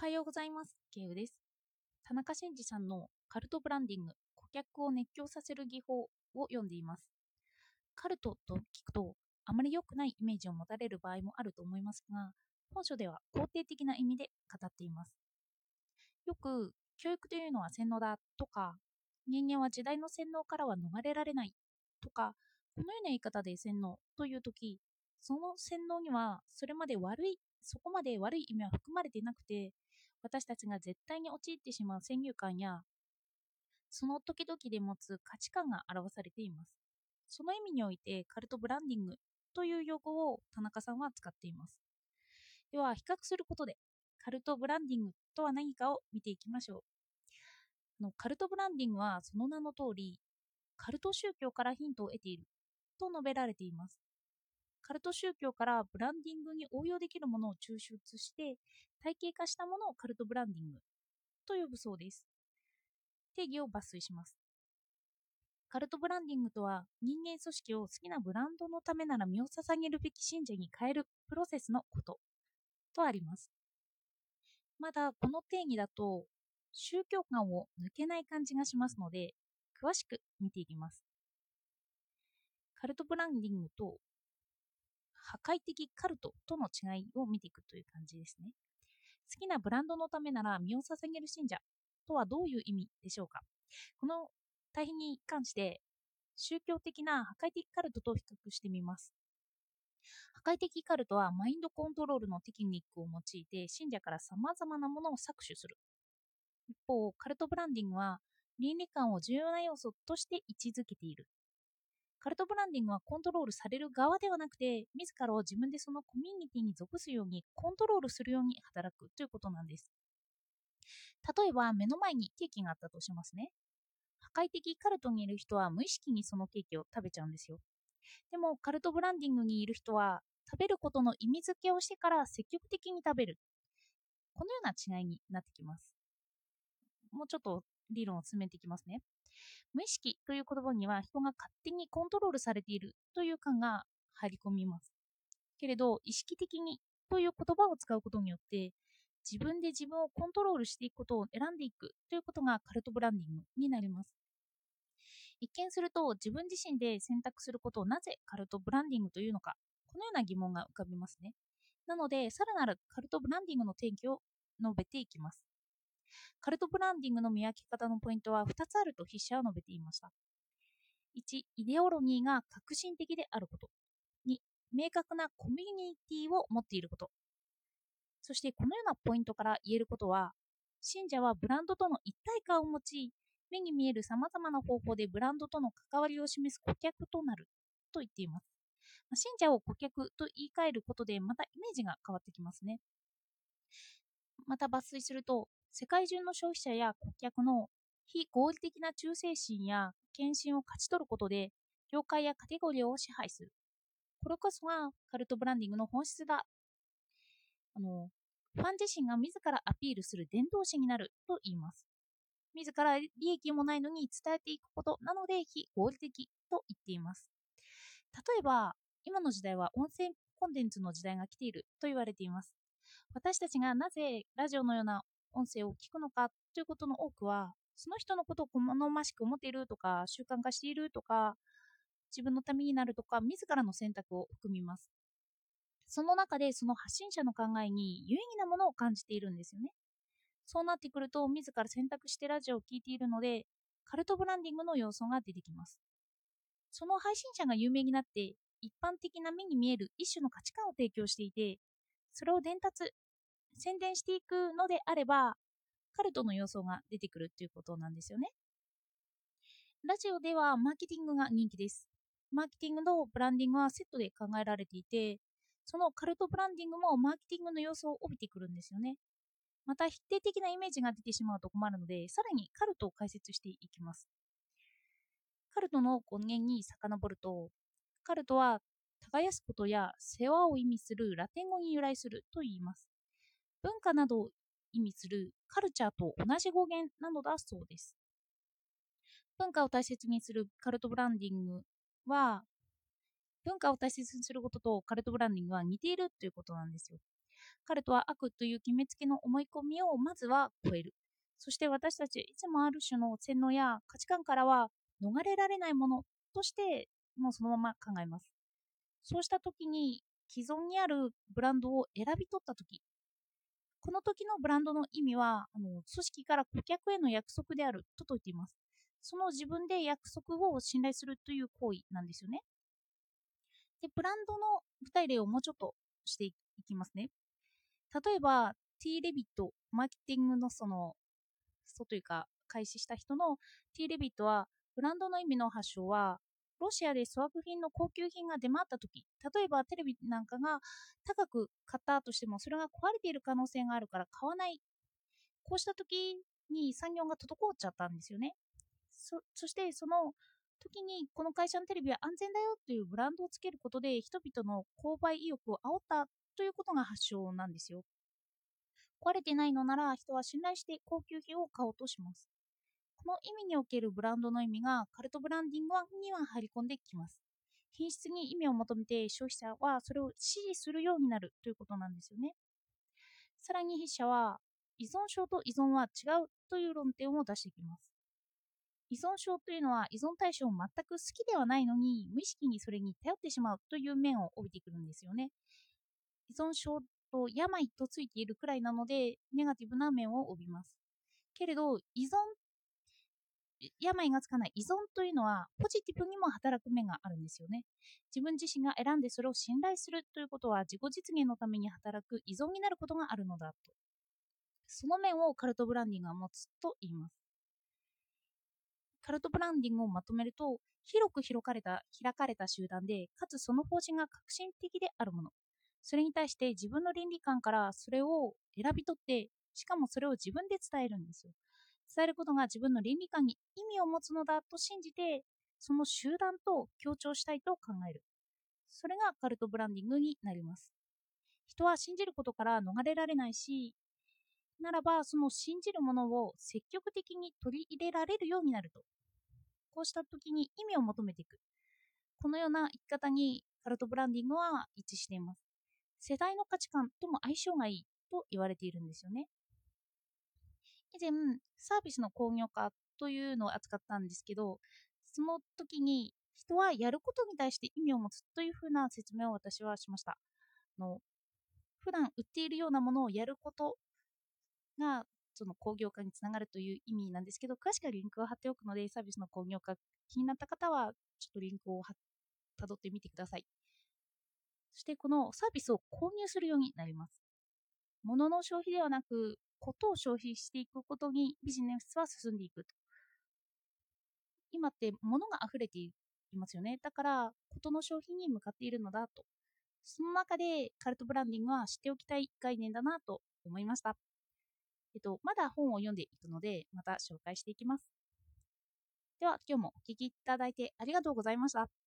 はようございます。ケウです。田中真二さんのカルトブランディング、顧客を熱狂させる技法を読んでいます。カルトと聞くと、あまり良くないイメージを持たれる場合もあると思いますが、本書では肯定的な意味で語っています。よく、教育というのは洗脳だとか、人間は時代の洗脳からは逃れられないとか、このような言い方で洗脳というとき、その洗脳にはそれまで悪いそこまで悪い意味は含まれてなくて、私たちが絶対に陥ってしまう先入観や、その時々で持つ価値観が表されています。その意味において、カルトブランディングという用語を田中さんは使っています。では、比較することで、カルトブランディングとは何かを見ていきましょう。のカルトブランディングはその名の通り、カルト宗教からヒントを得ていると述べられています。カルト宗教からブランディングに応用できるものを抽出して体系化したものをカルトブランディングと呼ぶそうです。定義を抜粋します。カルトブランディングとは人間組織を好きなブランドのためなら身を捧げるべき信者に変えるプロセスのこととあります。まだこの定義だと宗教観を抜けない感じがしますので詳しく見ていきます。カルトブランディングと破壊的カルトとの違いを見ていくという感じですね。好きなブランドのためなら身を捧げる信者とはどういう意味でしょうかこの対比に関して宗教的な破壊的カルトと比較してみます。破壊的カルトはマインドコントロールのテクニックを用いて信者から様々なものを搾取する。一方、カルトブランディングは倫理観を重要な要素として位置づけている。カルトブランディングはコントロールされる側ではなくて、自らを自分でそのコミュニティに属すようにコントロールするように働くということなんです。例えば、目の前にケーキがあったとしますね。破壊的カルトにいる人は無意識にそのケーキを食べちゃうんですよ。でも、カルトブランディングにいる人は、食べることの意味付けをしてから積極的に食べる。このような違いになってきます。もうちょっと理論を進めていきますね。無意識という言葉には人が勝手にコントロールされているという感が入り込みます。けれど、意識的にという言葉を使うことによって、自分で自分をコントロールしていくことを選んでいくということがカルトブランディングになります。一見すると自分自身で選択することをなぜカルトブランディングというのか、このような疑問が浮かびますね。なので、さらなるカルトブランディングの定義を述べていきます。カルトブランディングの見分け方のポイントは2つあると筆者は述べていました。1、イデオロギーが革新的であること。2、明確なコミュニティを持っていること。そしてこのようなポイントから言えることは、信者はブランドとの一体感を持ち、目に見える様々な方法でブランドとの関わりを示す顧客となると言っています。信者を顧客と言い換えることでまたイメージが変わってきますね。また抜粋すると、世界中の消費者や顧客の非合理的な忠誠心や献身を勝ち取ることで、業界やカテゴリーを支配する。これこそがカルトブランディングの本質だ。あの、ファン自身が自らアピールする伝道師になると言います。自ら利益もないのに伝えていくことなので非合理的と言っています。例えば、今の時代は音声コンテンツの時代が来ていると言われています。私たちがなぜラジオのような音声を聞くのかということの多くは、その人のことを好ましく思っているとか、習慣化しているとか、自分のためになるとか、自らの選択を含みます。その中でその発信者の考えに有意義なものを感じているんですよね。そうなってくると、自ら選択してラジオを聴いているので、カルトブランディングの要素が出てきます。その配信者が有名になって、一般的な目に見える一種の価値観を提供していて、それを伝達、宣伝していくのであれば、カルトの要素が出てくるということなんですよね。ラジオではマーケティングが人気です。マーケティングとブランディングはセットで考えられていて、そのカルトブランディングもマーケティングの要素を帯びてくるんですよね。また否定的なイメージが出てしまうと困るので、さらにカルトを解説していきます。カルトの根源に遡ると、カルトは耕すことや世話を意味するラテン語に由来すると言います。文化などを意味するカルチャーと同じ語源なのだそうです。文化を大切にするカルトブランディングは、文化を大切にすることとカルトブランディングは似ているということなんですよ。カルトは悪という決めつけの思い込みをまずは超える。そして私たちいつもある種の洗脳や価値観からは逃れられないものとしてもうそのまま考えます。そうした時に既存にあるブランドを選び取った時この時のブランドの意味はあの組織から顧客への約束であると説いています。その自分で約束を信頼するという行為なんですよね。で、ブランドの具体例をもうちょっとしていきますね。例えば、T レビット、マーケティングのその、そというか、開始した人の T レビットは、ブランドの意味の発祥は、ロシアで粗悪品の高級品が出回った時例えばテレビなんかが高く買ったとしてもそれが壊れている可能性があるから買わない。こうした時に産業が滞っちゃったんですよね。そしてその時にこの会社のテレビは安全だよというブランドをつけることで人々の購買意欲を煽ったということが発祥なんですよ。壊れてないのなら人は信頼して高級品を買おうとします。この意味におけるブランドの意味がカルトブランディングには入り込んできます。品質に意味を求めて消費者はそれを支持するようになるということなんですよね。さらに筆者は依存症と依存は違うという論点を出してきます。依存症というのは依存対象を全く好きではないのに無意識にそれに頼ってしまうという面を帯びてくるんですよね。依存症と病とついているくらいなのでネガティブな面を帯びます。けれど依存病がつかない依存というのはポジティブにも働く面があるんですよね。自分自身が選んでそれを信頼するということは自己実現のために働く依存になることがあるのだと。その面をカルトブランディングが持つと言います。カルトブランディングをまとめると、広く広かれた開かれた集団で、かつその方針が革新的であるもの。それに対して自分の倫理観からそれを選び取って、しかもそれを自分で伝えるんですよ。伝えることが自分の倫理観に意味を持つのだと信じて、その集団と強調したいと考える。それがカルトブランディングになります。人は信じることから逃れられないし、ならばその信じるものを積極的に取り入れられるようになると。こうした時に意味を求めていく。このような生き方にカルトブランディングは一致しています。世代の価値観とも相性がいいと言われているんですよね。以前、サービスの工業化というのを扱ったんですけど、その時に人はやることに対して意味を持つというふうな説明を私はしました。あの普段売っているようなものをやることがその工業化につながるという意味なんですけど、詳しくはリンクを貼っておくので、サービスの工業化気になった方は、ちょっとリンクをたどってみてください。そしてこのサービスを購入するようになります。物の消費ではなく、ことを消費していくことにビジネスは進んでいくと。今って物が溢れていますよね。だから、ことの消費に向かっているのだと。その中でカルトブランディングは知っておきたい概念だなと思いました。えっと、まだ本を読んでいくので、また紹介していきます。では、今日もお聴きいただいてありがとうございました。